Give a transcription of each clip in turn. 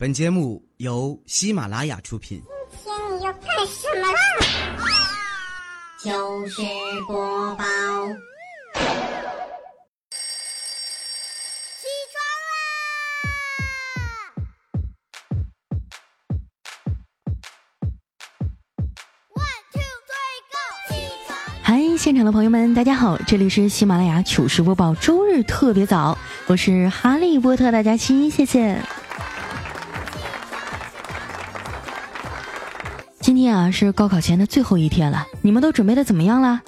本节目由喜马拉雅出品。今天你要干什么啦？糗事播报。起床啦！One two three go！起床。嗨，现场的朋友们，大家好，这里是喜马拉雅糗事播报周日特别早，我是哈利波特大家期，谢谢。天啊是高考前的最后一天了，你们都准备的怎么样啦？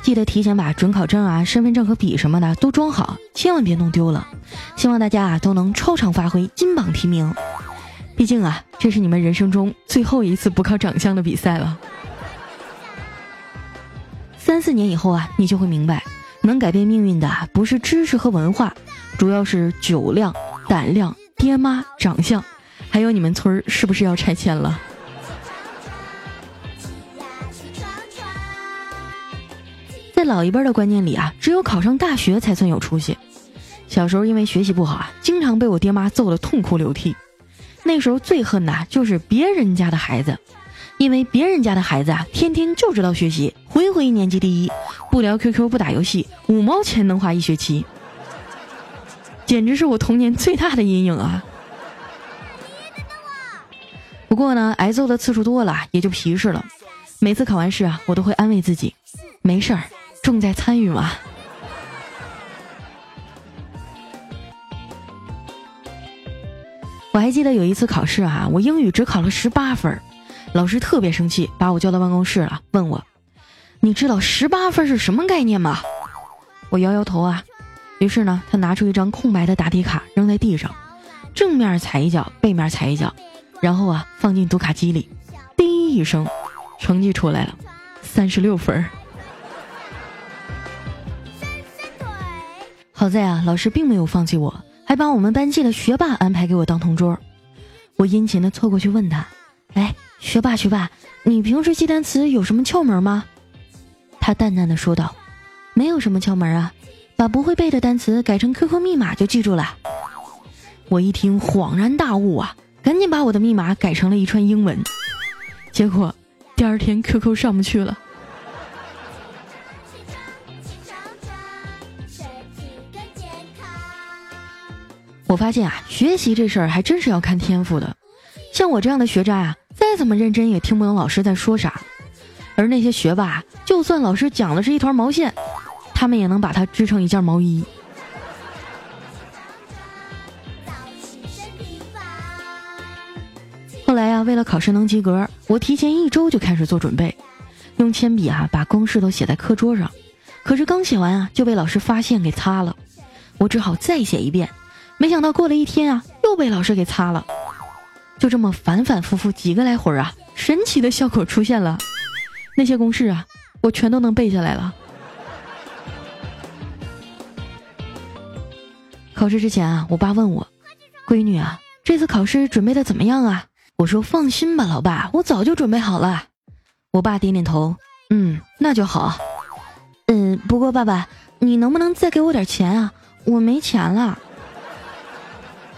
记得提前把准考证啊、身份证和笔什么的都装好，千万别弄丢了。希望大家啊都能超常发挥，金榜题名。毕竟啊，这是你们人生中最后一次不靠长相的比赛了。三四年以后啊，你就会明白，能改变命运的不是知识和文化，主要是酒量、胆量、爹妈、长相，还有你们村是不是要拆迁了。在老一辈的观念里啊，只有考上大学才算有出息。小时候因为学习不好啊，经常被我爹妈揍得痛哭流涕。那时候最恨的就是别人家的孩子，因为别人家的孩子啊，天天就知道学习，回回年级第一，不聊 QQ 不打游戏，五毛钱能花一学期，简直是我童年最大的阴影啊！不过呢，挨揍的次数多了，也就皮实了。每次考完试啊，我都会安慰自己，没事儿，重在参与嘛。我还记得有一次考试啊，我英语只考了十八分，老师特别生气，把我叫到办公室了，问我：“你知道十八分是什么概念吗？”我摇摇头啊。于是呢，他拿出一张空白的答题卡扔在地上，正面踩一脚，背面踩一脚，然后啊放进读卡机里，滴一声，成绩出来了，三十六分。好在啊，老师并没有放弃我。还把我们班级的学霸安排给我当同桌，我殷勤的凑过去问他：“哎，学霸学霸，你平时记单词有什么窍门吗？”他淡淡的说道：“没有什么窍门啊，把不会背的单词改成 QQ 密码就记住了。”我一听恍然大悟啊，赶紧把我的密码改成了一串英文，结果第二天 QQ 上不去了。我发现啊，学习这事儿还真是要看天赋的。像我这样的学渣啊，再怎么认真也听不懂老师在说啥。而那些学霸，就算老师讲的是一团毛线，他们也能把它织成一件毛衣。后来呀，为了考试能及格，我提前一周就开始做准备，用铅笔啊把公式都写在课桌上。可是刚写完啊，就被老师发现给擦了，我只好再写一遍。没想到过了一天啊，又被老师给擦了。就这么反反复复几个来回啊，神奇的效果出现了，那些公式啊，我全都能背下来了。考试之前啊，我爸问我：“闺女啊，这次考试准备的怎么样啊？”我说：“放心吧，老爸，我早就准备好了。”我爸点点头：“嗯，那就好。嗯，不过爸爸，你能不能再给我点钱啊？我没钱了。”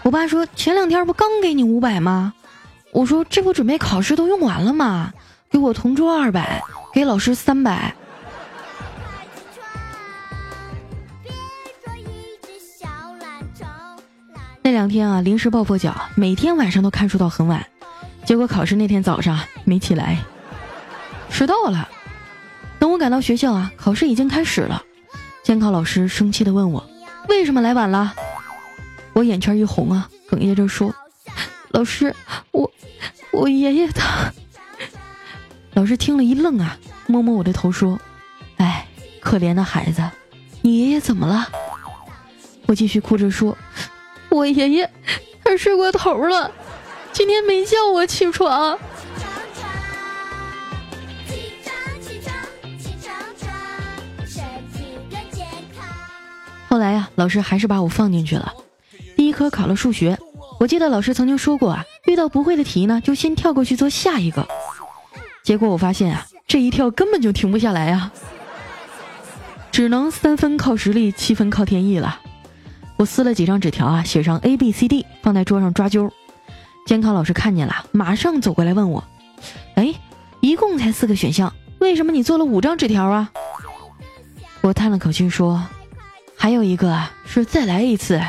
我爸说：“前两天不刚给你五百吗？”我说：“这不准备考试都用完了吗？给我同桌二百，给老师三百。”那两天啊，临时抱佛脚，每天晚上都看书到很晚，结果考试那天早上没起来，迟到了。等我赶到学校啊，考试已经开始了。监考老师生气的问我：“为什么来晚了？”我眼圈一红啊，哽咽着说：“老师，我我爷爷他。”老师听了一愣啊，摸摸我的头说：“哎，可怜的孩子，你爷爷怎么了？”我继续哭着说：“我爷爷他睡过头了，今天没叫我起床。”后来呀，老师还是把我放进去了。科考了数学，我记得老师曾经说过啊，遇到不会的题呢，就先跳过去做下一个。结果我发现啊，这一跳根本就停不下来啊，只能三分靠实力，七分靠天意了。我撕了几张纸条啊，写上 A B C D，放在桌上抓阄。监考老师看见了，马上走过来问我：“哎，一共才四个选项，为什么你做了五张纸条啊？”我叹了口气说：“还有一个是再来一次。”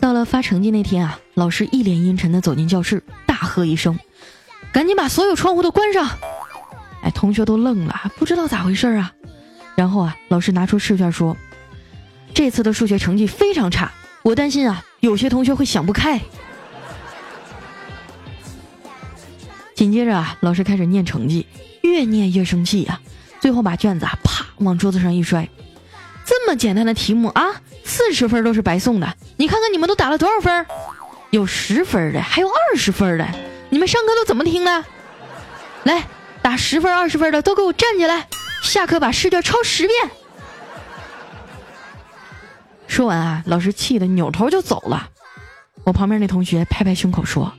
到了发成绩那天啊，老师一脸阴沉的走进教室，大喝一声：“赶紧把所有窗户都关上！”哎，同学都愣了，不知道咋回事啊。然后啊，老师拿出试卷说：“这次的数学成绩非常差，我担心啊，有些同学会想不开。”紧接着啊，老师开始念成绩，越念越生气呀，最后把卷子啊啪往桌子上一摔。这么简单的题目啊，四十分都是白送的。你看看你们都打了多少分？有十分的，还有二十分的。你们上课都怎么听的？来，打十分、二十分的都给我站起来！下课把试卷抄十遍。说完啊，老师气得扭头就走了。我旁边那同学拍拍胸口说：“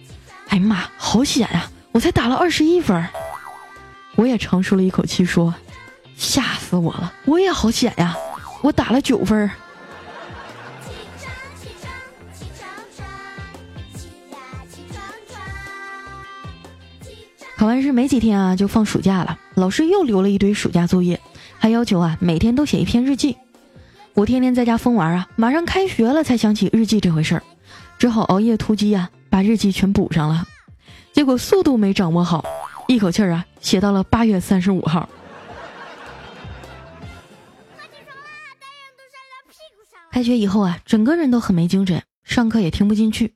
哎呀妈，好险呀！我才打了二十一分。”我也长舒了一口气说：“吓死我了！我也好险呀。”我打了九分。考完试没几天啊，就放暑假了。老师又留了一堆暑假作业，还要求啊每天都写一篇日记。我天天在家疯玩啊，马上开学了才想起日记这回事儿，只好熬夜突击啊，把日记全补上了。结果速度没掌握好，一口气儿啊写到了八月三十五号。开学以后啊，整个人都很没精神，上课也听不进去。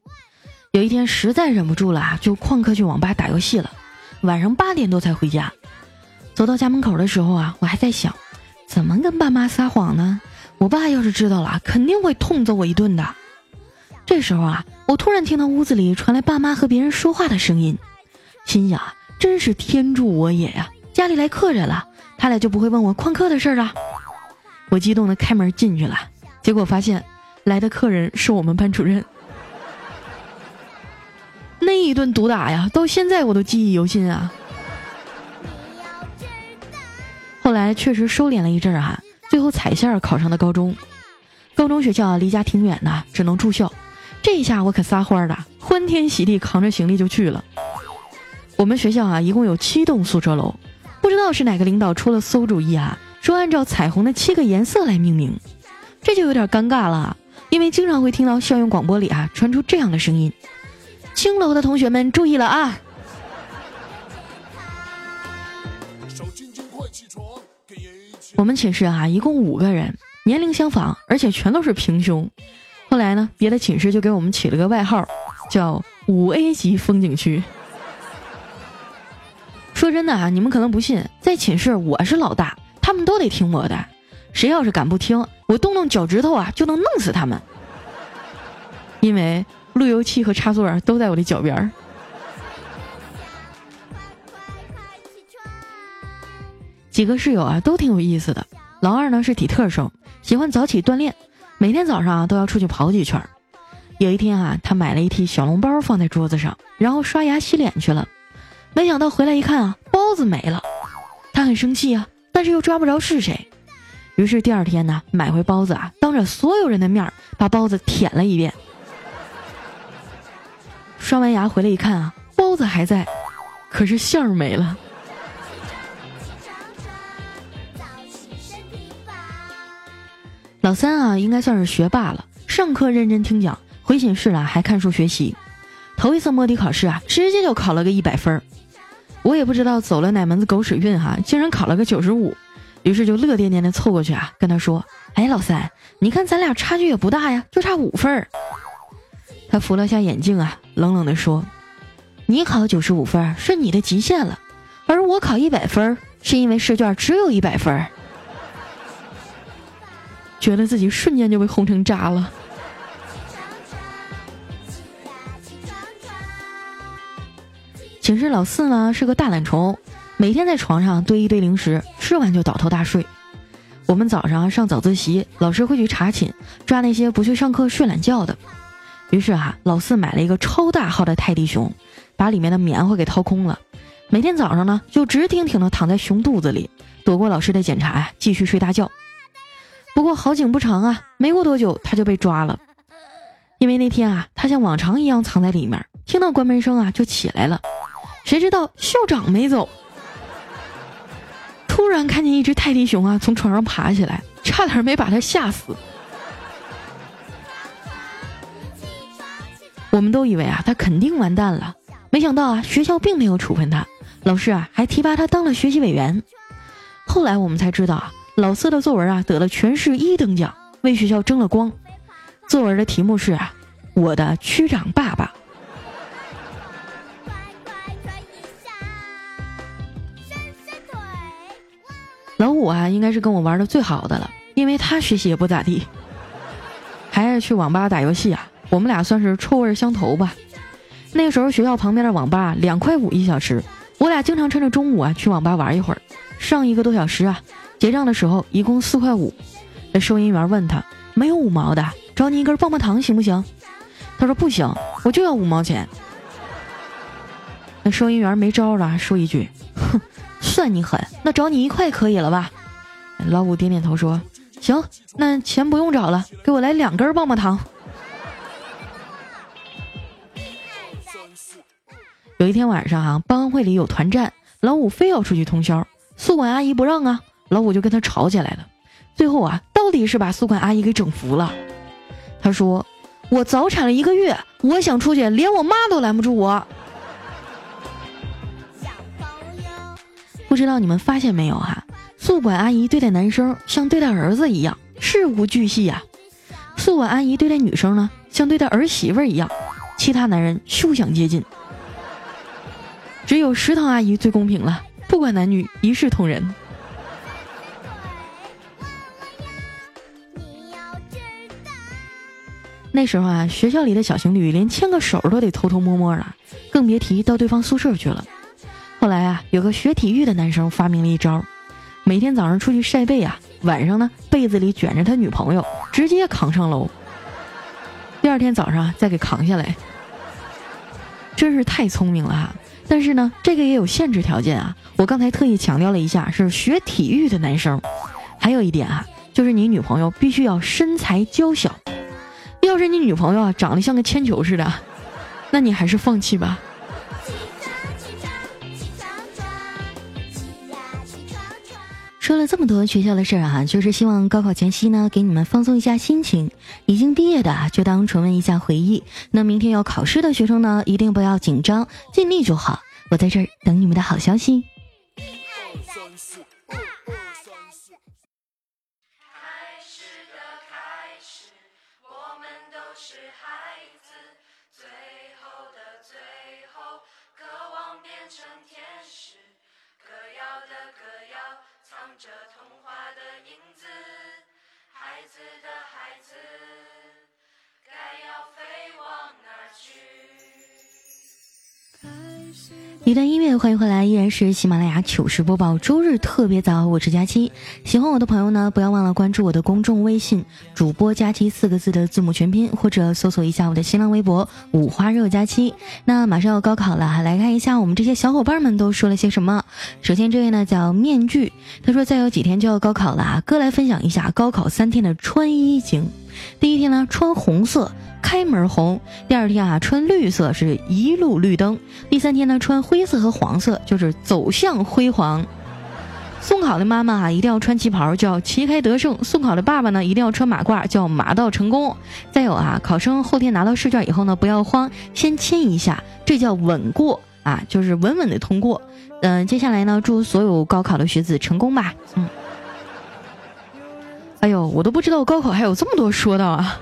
有一天实在忍不住了啊，就旷课去网吧打游戏了。晚上八点多才回家。走到家门口的时候啊，我还在想，怎么跟爸妈撒谎呢？我爸要是知道了，肯定会痛揍我一顿的。这时候啊，我突然听到屋子里传来爸妈和别人说话的声音，心想真是天助我也呀！家里来客人了，他俩就不会问我旷课的事了。我激动的开门进去了。结果发现，来的客人是我们班主任。那一顿毒打呀，到现在我都记忆犹新啊。后来确实收敛了一阵儿啊，最后彩线考上的高中。高中学校，离家挺远的，只能住校。这下我可撒欢了，欢天喜地扛着行李就去了。我们学校啊，一共有七栋宿舍楼，不知道是哪个领导出了馊主意啊，说按照彩虹的七个颜色来命名。这就有点尴尬了，因为经常会听到校园广播里啊传出这样的声音：“青楼的同学们注意了啊！”我们寝室啊一共五个人，年龄相仿，而且全都是平胸。后来呢，别的寝室就给我们起了个外号，叫“五 A 级风景区”。说真的啊，你们可能不信，在寝室我是老大，他们都得听我的。谁要是敢不听，我动动脚趾头啊，就能弄死他们。因为路由器和插座都在我的脚边儿。几个室友啊，都挺有意思的。老二呢是体特生，喜欢早起锻炼，每天早上啊都要出去跑几圈。有一天啊，他买了一屉小笼包放在桌子上，然后刷牙洗脸去了。没想到回来一看啊，包子没了。他很生气啊，但是又抓不着是谁。于是第二天呢，买回包子啊，当着所有人的面把包子舔了一遍。刷完牙回来一看啊，包子还在，可是馅儿没了。老三啊，应该算是学霸了，上课认真听讲，回寝室了还看书学习。头一次摸底考试啊，直接就考了个一百分我也不知道走了哪门子狗屎运哈，竟然考了个九十五。于是就乐颠颠的凑过去啊，跟他说：“哎，老三，你看咱俩差距也不大呀，就差五分儿。”他扶了下眼镜啊，冷冷的说：“你考九十五分是你的极限了，而我考一百分是因为试卷只有一百分。”觉得自己瞬间就被轰成渣了。寝室老四呢是个大懒虫。每天在床上堆一堆零食，吃完就倒头大睡。我们早上上早自习，老师会去查寝，抓那些不去上课睡懒觉的。于是啊，老四买了一个超大号的泰迪熊，把里面的棉花给掏空了。每天早上呢，就直挺挺的躺在熊肚子里，躲过老师的检查呀，继续睡大觉。不过好景不长啊，没过多久他就被抓了。因为那天啊，他像往常一样藏在里面，听到关门声啊就起来了。谁知道校长没走，突然看见一只泰迪熊啊从床上爬起来，差点没把他吓死。我们都以为啊他肯定完蛋了，没想到啊学校并没有处分他，老师啊还提拔他当了学习委员。后来我们才知道啊，老四的作文啊得了全市一等奖，为学校争了光。作文的题目是啊，我的区长爸爸。老五啊，应该是跟我玩的最好的了，因为他学习也不咋地，还爱去网吧打游戏啊。我们俩算是臭味相投吧。那时候学校旁边的网吧两块五一小时，我俩经常趁着中午啊去网吧玩一会儿，上一个多小时啊。结账的时候一共四块五，那收银员问他没有五毛的。找你一根棒棒糖行不行？他说不行，我就要五毛钱。那收银员没招了，说一句：“，算你狠，那找你一块可以了吧？”老五点点头说：“行，那钱不用找了，给我来两根棒棒糖。”有一天晚上啊，班会里有团战，老五非要出去通宵，宿管阿姨不让啊，老五就跟他吵起来了。最后啊，到底是把宿管阿姨给整服了。他说：“我早产了一个月，我想出去，连我妈都拦不住我。”不知道你们发现没有哈？宿管阿姨对待男生像对待儿子一样，事无巨细呀；宿管阿姨对待女生呢，像对待儿媳妇一样，其他男人休想接近。只有食堂阿姨最公平了，不管男女，一视同仁。那时候啊，学校里的小情侣连牵个手都得偷偷摸摸的，更别提到对方宿舍去了。后来啊，有个学体育的男生发明了一招，每天早上出去晒被啊，晚上呢被子里卷着他女朋友，直接扛上楼，第二天早上再给扛下来。真是太聪明了哈！但是呢，这个也有限制条件啊。我刚才特意强调了一下，是学体育的男生。还有一点啊，就是你女朋友必须要身材娇小。要是你女朋友啊长得像个铅球似的，那你还是放弃吧。说了这么多学校的事儿啊，就是希望高考前夕呢，给你们放松一下心情。已经毕业的啊就当重温一下回忆。那明天要考试的学生呢，一定不要紧张，尽力就好。我在这儿等你们的好消息。歌谣的歌谣藏着童话的影子，孩子的孩子，该要飞往哪去？一段音乐，欢迎回来，依然是喜马拉雅糗事播报周日特别早，我是佳期。喜欢我的朋友呢，不要忘了关注我的公众微信主播佳期四个字的字母全拼，或者搜索一下我的新浪微博五花肉佳期。那马上要高考了，来看一下我们这些小伙伴们都说了些什么。首先这位呢叫面具，他说再有几天就要高考了啊，哥来分享一下高考三天的穿衣经。第一天呢穿红色。开门红，第二天啊穿绿色是一路绿灯，第三天呢穿灰色和黄色就是走向辉煌。送考的妈妈啊一定要穿旗袍，叫旗开得胜；送考的爸爸呢一定要穿马褂，叫马到成功。再有啊，考生后天拿到试卷以后呢不要慌，先亲一下，这叫稳过啊，就是稳稳的通过。嗯，接下来呢祝所有高考的学子成功吧。嗯，哎呦，我都不知道高考还有这么多说道啊。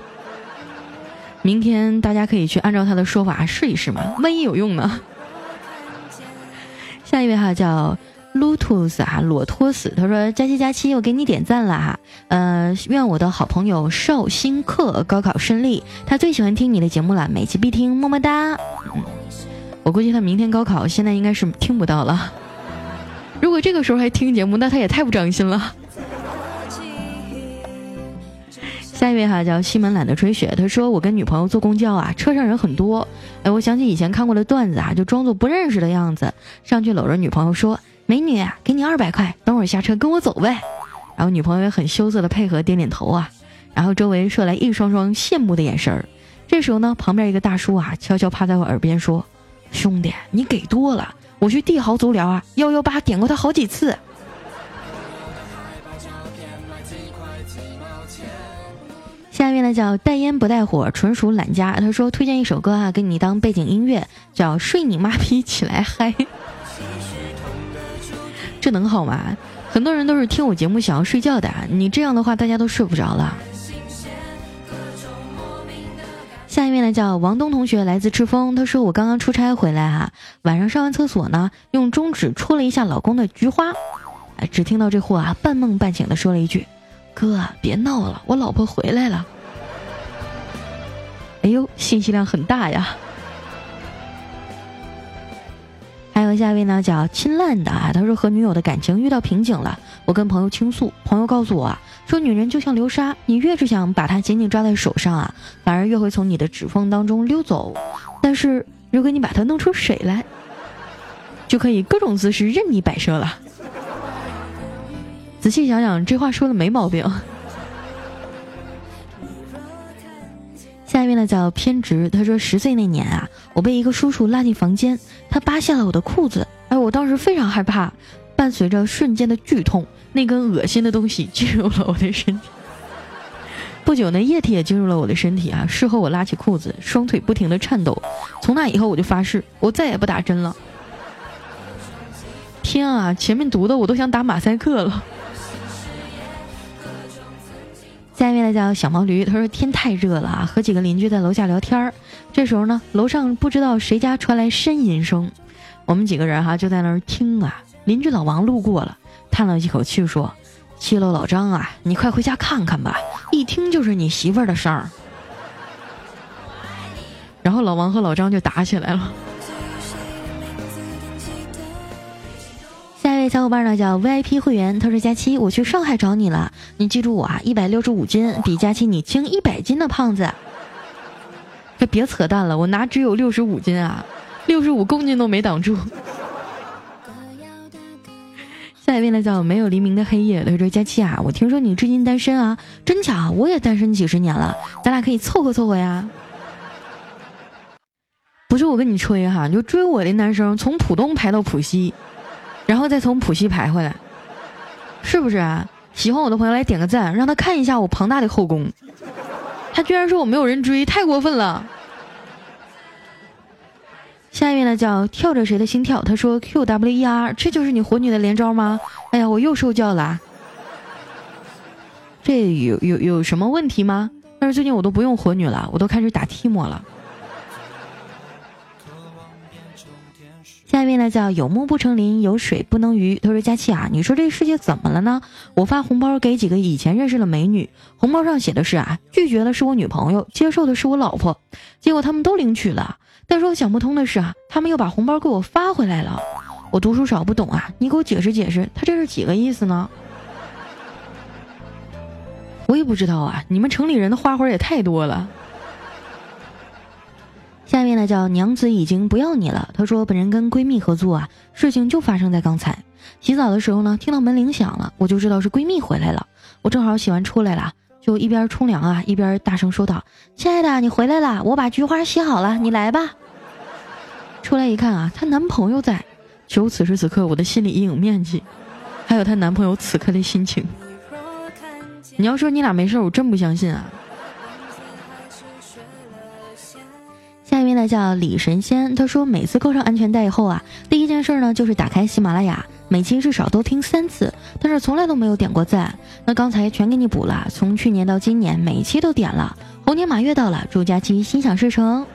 明天大家可以去按照他的说法试一试嘛，万一有用呢？下一位哈叫 Lutus 啊，裸托死，他说佳期佳期，我给你点赞了哈，呃，愿我的好朋友绍兴客高考顺利，他最喜欢听你的节目了，每期必听，么么哒。我估计他明天高考现在应该是听不到了，如果这个时候还听节目，那他也太不长心了。下一位哈叫西门懒得吹雪，他说我跟女朋友坐公交啊，车上人很多，哎，我想起以前看过的段子啊，就装作不认识的样子，上去搂着女朋友说：“美女，给你二百块，等会儿下车跟我走呗。”然后女朋友也很羞涩的配合点点头啊，然后周围射来一双双羡慕的眼神儿。这时候呢，旁边一个大叔啊，悄悄趴在我耳边说：“兄弟，你给多了，我去帝豪足疗啊，幺幺八点过他好几次。”下面呢叫带烟不带火，纯属懒家。他说推荐一首歌啊，给你当背景音乐，叫《睡你妈逼起来嗨》。这能好吗？很多人都是听我节目想要睡觉的，你这样的话大家都睡不着了。下一位呢叫王东同学，来自赤峰。他说我刚刚出差回来哈，晚上上完厕所呢，用中指戳了一下老公的菊花，只听到这货啊半梦半醒的说了一句：“哥，别闹了，我老婆回来了。”哎呦，信息量很大呀。还有下一位呢，叫亲烂的啊，他说和女友的感情遇到瓶颈了，我跟朋友倾诉，朋友告诉我啊，说女人就像流沙，你越是想把她紧紧抓在手上啊，反而越会从你的指缝当中溜走。但是如果你把它弄出水来，就可以各种姿势任你摆设了。仔细想想，这话说的没毛病。下一位呢叫偏执，他说十岁那年啊，我被一个叔叔拉进房间，他扒下了我的裤子，哎，我当时非常害怕，伴随着瞬间的剧痛，那根恶心的东西进入了我的身体。不久呢，液体也进入了我的身体啊。事后我拉起裤子，双腿不停的颤抖。从那以后我就发誓，我再也不打针了。天啊，前面读的我都想打马赛克了。下面呢叫小毛驴，他说天太热了啊，和几个邻居在楼下聊天儿。这时候呢，楼上不知道谁家传来呻吟声，我们几个人哈就在那儿听啊。邻居老王路过了，叹了一口气说：“七楼老张啊，你快回家看看吧，一听就是你媳妇儿的声儿。”然后老王和老张就打起来了。位小伙伴呢叫 VIP 会员，他说：“佳期，我去上海找你了，你记住我啊，一百六十五斤，比佳期你轻一百斤的胖子。”这别扯淡了，我哪只有六十五斤啊，六十五公斤都没挡住。下一位呢叫没有黎明的黑夜，他说：“佳期啊，我听说你至今单身啊，真巧？我也单身几十年了，咱俩可以凑合凑合呀。”不是我跟你吹哈，就追我的男生从浦东排到浦西。然后再从浦西排回来，是不是啊？喜欢我的朋友来点个赞，让他看一下我庞大的后宫。他居然说我没有人追，太过分了。下一位呢叫跳着谁的心跳，他说 Q W E R，这就是你火女的连招吗？哎呀，我又受教了。这有有有什么问题吗？但是最近我都不用火女了，我都开始打 T 莫了。下一位呢叫有木不成林，有水不能鱼。他说：“佳琪啊，你说这世界怎么了呢？我发红包给几个以前认识的美女，红包上写的是啊，拒绝的是我女朋友，接受的是我老婆。结果他们都领取了，但是我想不通的是啊，他们又把红包给我发回来了。我读书少不懂啊，你给我解释解释，他这是几个意思呢？我也不知道啊，你们城里人的花活也太多了。”下面呢叫娘子已经不要你了。她说本人跟闺蜜合租啊，事情就发生在刚才。洗澡的时候呢，听到门铃响了，我就知道是闺蜜回来了。我正好洗完出来了，就一边冲凉啊，一边大声说道：“亲爱的，你回来了，我把菊花洗好了，你来吧。”出来一看啊，她男朋友在。求此时此刻我的心理阴影面积，还有她男朋友此刻的心情。你要说你俩没事，我真不相信啊。位呢叫李神仙，他说每次扣上安全带以后啊，第一件事呢就是打开喜马拉雅，每期至少都听三次，但是从来都没有点过赞。那刚才全给你补了，从去年到今年每一期都点了。猴年马月到了，祝佳期心想事成。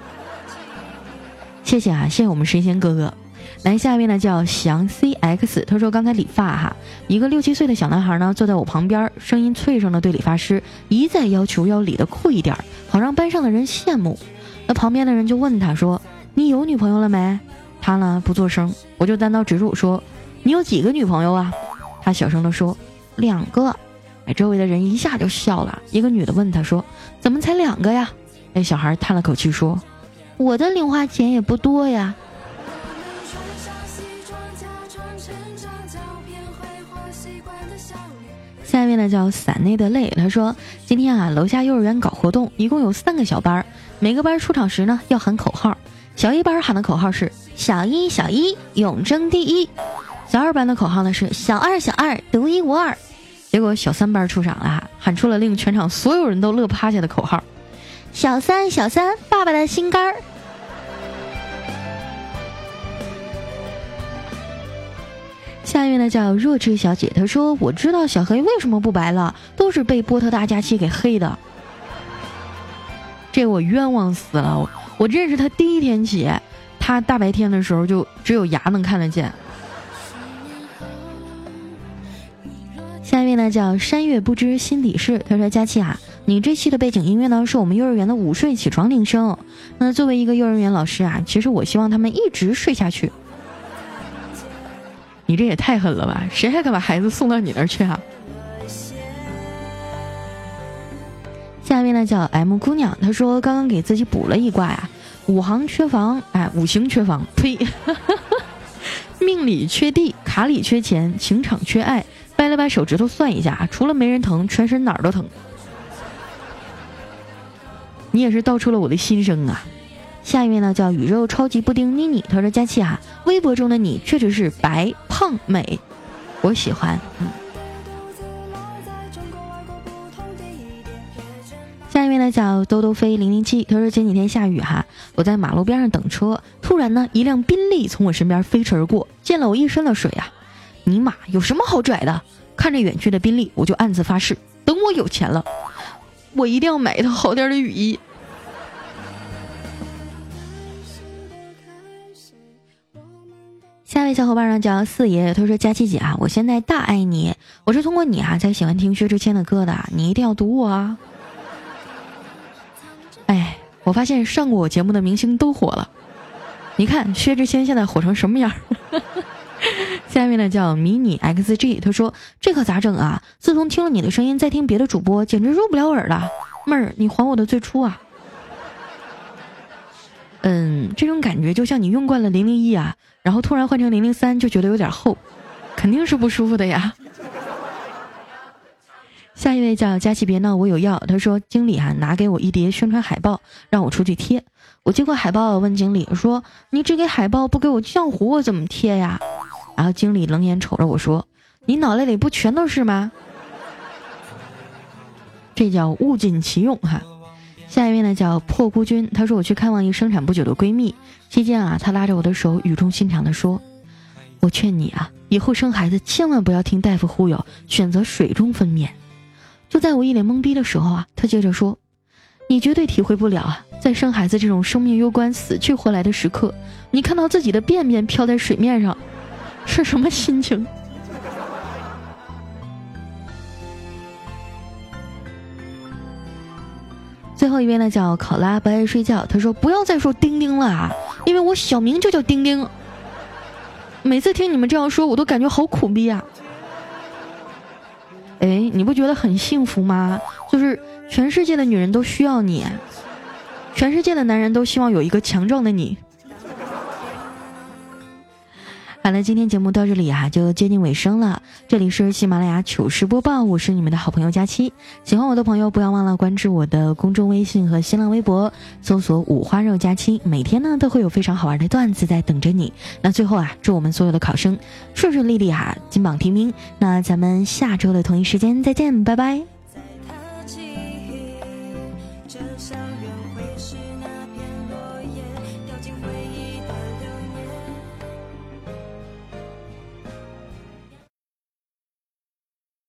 谢谢啊，谢谢我们神仙哥哥。来下一位呢叫翔 cx，他说刚才理发哈，一个六七岁的小男孩呢坐在我旁边，声音脆声的对理发师一再要求要理的酷一点，好让班上的人羡慕。那旁边的人就问他说：“你有女朋友了没？”他呢不作声，我就单刀直入说：“你有几个女朋友啊？”他小声的说：“两个。”哎，周围的人一下就笑了。一个女的问他说：“怎么才两个呀？”那小孩叹了口气说：“我的零花钱也不多呀。”下面位呢叫伞内的泪，他说今天啊楼下幼儿园搞活动，一共有三个小班儿，每个班出场时呢要喊口号。小一班喊的口号是小一小一永争第一，小二班的口号呢是小二小二独一无二。结果小三班出场了，喊出了令全场所有人都乐趴下的口号：小三小三爸爸的心肝儿。下一位呢叫弱智小姐，她说：“我知道小黑为什么不白了，都是被波特大假期给黑的。这我冤枉死了！我我认识他第一天起，他大白天的时候就只有牙能看得见。”下一位呢叫山月不知心底事，他说：“佳期啊，你这期的背景音乐呢是我们幼儿园的午睡起床铃声。那作为一个幼儿园老师啊，其实我希望他们一直睡下去。”你这也太狠了吧！谁还敢把孩子送到你那儿去啊？下面呢叫 M 姑娘，她说刚刚给自己补了一卦呀，五行缺房，哎，五行缺房，呸，命里缺地，卡里缺钱，情场缺爱，掰了掰手指头算一下，除了没人疼，全身哪儿都疼。你也是道出了我的心声啊！下一位呢叫宇宙超级布丁妮妮，她说佳琪啊，微博中的你确实是白胖美，我喜欢。嗯。呢叫兜兜飞零零七，他说前几天下雨哈，我在马路边上等车，突然呢一辆宾利从我身边飞驰而过，溅了我一身的水啊！尼玛，有什么好拽的？看着远去的宾利，我就暗自发誓，等我有钱了，我一定要买一套好点的雨衣。下一位小伙伴呢叫四爷，他说：“佳琪姐啊，我现在大爱你，我是通过你啊才喜欢听薛之谦的歌的，你一定要读我啊！”我发现上过我节目的明星都火了，你看薛之谦现在火成什么样？下面呢叫迷你 XG，他说：“这可咋整啊？自从听了你的声音，再听别的主播，简直入不了耳了。妹儿，你还我的最初啊！”嗯，这种感觉就像你用惯了零零一啊。然后突然换成零零三就觉得有点厚，肯定是不舒服的呀。下一位叫佳琪，别闹，我有药。他说经理啊拿给我一叠宣传海报，让我出去贴。我接过海报问经理说：“你只给海报不给我浆糊，我怎么贴呀？”然后经理冷眼瞅着我说：“你脑袋里不全都是吗？” 这叫物尽其用哈。下一位呢叫破孤君，她说我去看望一生产不久的闺蜜，期间啊，她拉着我的手，语重心长的说：“我劝你啊，以后生孩子千万不要听大夫忽悠，选择水中分娩。”就在我一脸懵逼的时候啊，他接着说：“你绝对体会不了啊，在生孩子这种生命攸关、死去活来的时刻，你看到自己的便便飘在水面上，是什么心情？”最后一位呢叫考拉不爱睡觉，他说不要再说丁丁了啊，因为我小名就叫丁丁。每次听你们这样说，我都感觉好苦逼啊。哎，你不觉得很幸福吗？就是全世界的女人都需要你，全世界的男人都希望有一个强壮的你。好了，今天节目到这里啊，就接近尾声了。这里是喜马拉雅糗事播报，我是你们的好朋友佳期。喜欢我的朋友，不要忘了关注我的公众微信和新浪微博，搜索“五花肉佳期”，每天呢都会有非常好玩的段子在等着你。那最后啊，祝我们所有的考生顺顺利利哈，金榜题名。那咱们下周的同一时间再见，拜拜。在他